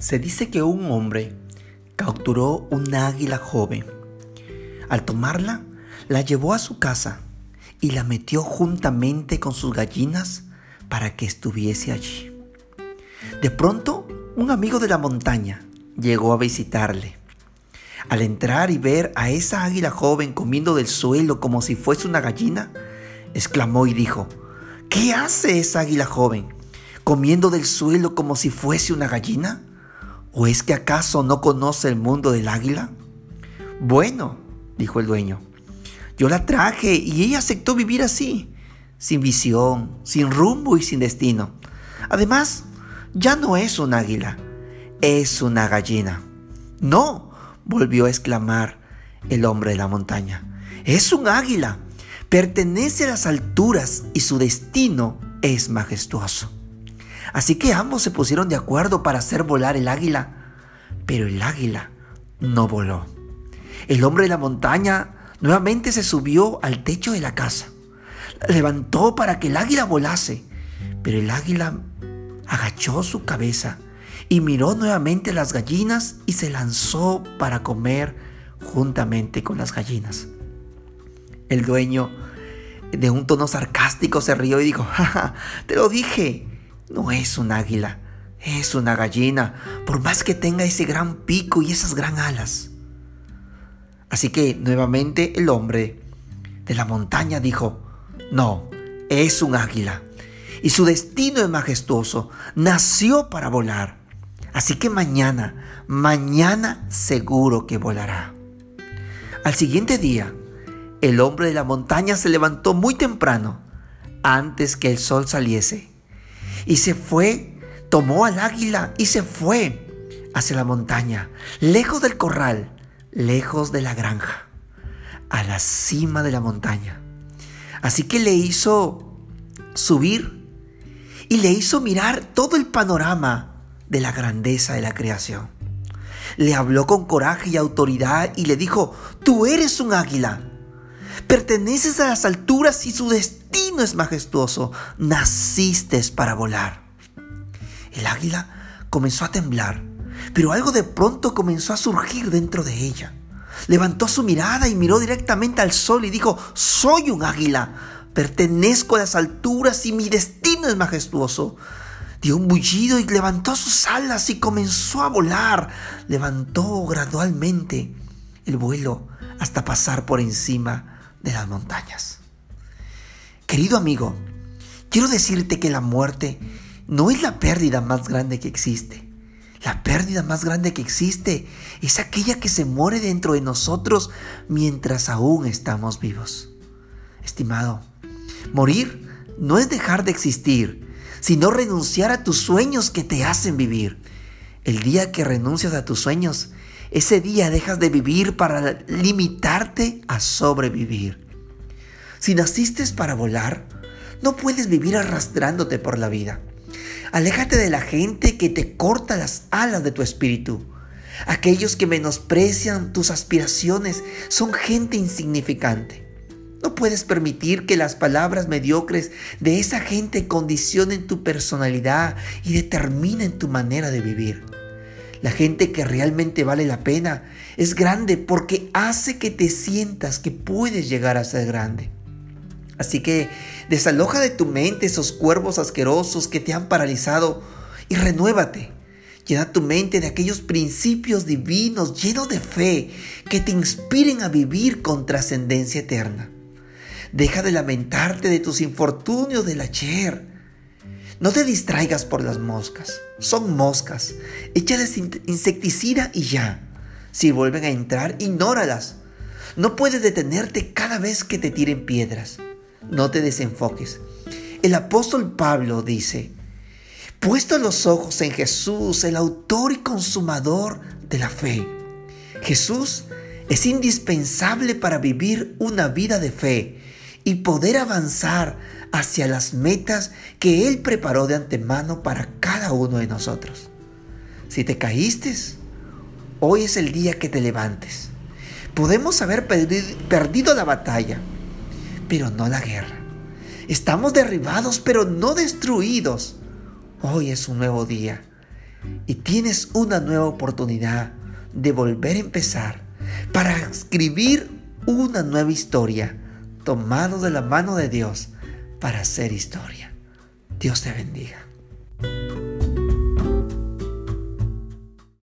Se dice que un hombre capturó un águila joven. Al tomarla, la llevó a su casa y la metió juntamente con sus gallinas para que estuviese allí. De pronto, un amigo de la montaña llegó a visitarle. Al entrar y ver a esa águila joven comiendo del suelo como si fuese una gallina, exclamó y dijo, ¿qué hace esa águila joven? ¿Comiendo del suelo como si fuese una gallina? ¿O es que acaso no conoce el mundo del águila? Bueno, dijo el dueño, yo la traje y ella aceptó vivir así, sin visión, sin rumbo y sin destino. Además, ya no es un águila, es una gallina. No, volvió a exclamar el hombre de la montaña, es un águila, pertenece a las alturas y su destino es majestuoso. Así que ambos se pusieron de acuerdo para hacer volar el águila, pero el águila no voló. El hombre de la montaña nuevamente se subió al techo de la casa. levantó para que el águila volase, pero el águila agachó su cabeza y miró nuevamente las gallinas y se lanzó para comer juntamente con las gallinas. El dueño, de un tono sarcástico, se rió y dijo, ¡Ja, te lo dije, no es un águila, es una gallina, por más que tenga ese gran pico y esas gran alas. Así que nuevamente el hombre de la montaña dijo, no, es un águila. Y su destino es majestuoso, nació para volar. Así que mañana, mañana seguro que volará. Al siguiente día, el hombre de la montaña se levantó muy temprano, antes que el sol saliese y se fue, tomó al águila y se fue hacia la montaña, lejos del corral, lejos de la granja, a la cima de la montaña. Así que le hizo subir y le hizo mirar todo el panorama de la grandeza de la creación. Le habló con coraje y autoridad y le dijo, tú eres un águila Perteneces a las alturas y su destino es majestuoso. Naciste para volar. El águila comenzó a temblar, pero algo de pronto comenzó a surgir dentro de ella. Levantó su mirada y miró directamente al sol y dijo, soy un águila, pertenezco a las alturas y mi destino es majestuoso. Dio un bullido y levantó sus alas y comenzó a volar. Levantó gradualmente el vuelo hasta pasar por encima de las montañas. Querido amigo, quiero decirte que la muerte no es la pérdida más grande que existe. La pérdida más grande que existe es aquella que se muere dentro de nosotros mientras aún estamos vivos. Estimado, morir no es dejar de existir, sino renunciar a tus sueños que te hacen vivir. El día que renuncias a tus sueños ese día dejas de vivir para limitarte a sobrevivir. Si naciste para volar, no puedes vivir arrastrándote por la vida. Aléjate de la gente que te corta las alas de tu espíritu. Aquellos que menosprecian tus aspiraciones son gente insignificante. No puedes permitir que las palabras mediocres de esa gente condicionen tu personalidad y determinen tu manera de vivir. La gente que realmente vale la pena es grande porque hace que te sientas que puedes llegar a ser grande. Así que desaloja de tu mente esos cuervos asquerosos que te han paralizado y renuévate. Llena tu mente de aquellos principios divinos llenos de fe que te inspiren a vivir con trascendencia eterna. Deja de lamentarte de tus infortunios del ayer no te distraigas por las moscas. Son moscas. Échales insecticida y ya. Si vuelven a entrar, ignóralas. No puedes detenerte cada vez que te tiren piedras. No te desenfoques. El apóstol Pablo dice, puesto los ojos en Jesús, el autor y consumador de la fe. Jesús es indispensable para vivir una vida de fe y poder avanzar hacia las metas que Él preparó de antemano para cada uno de nosotros. Si te caíste, hoy es el día que te levantes. Podemos haber perdido la batalla, pero no la guerra. Estamos derribados, pero no destruidos. Hoy es un nuevo día. y tienes una nueva oportunidad de volver a empezar para escribir una nueva historia tomado de la mano de Dios para hacer historia. Dios te bendiga.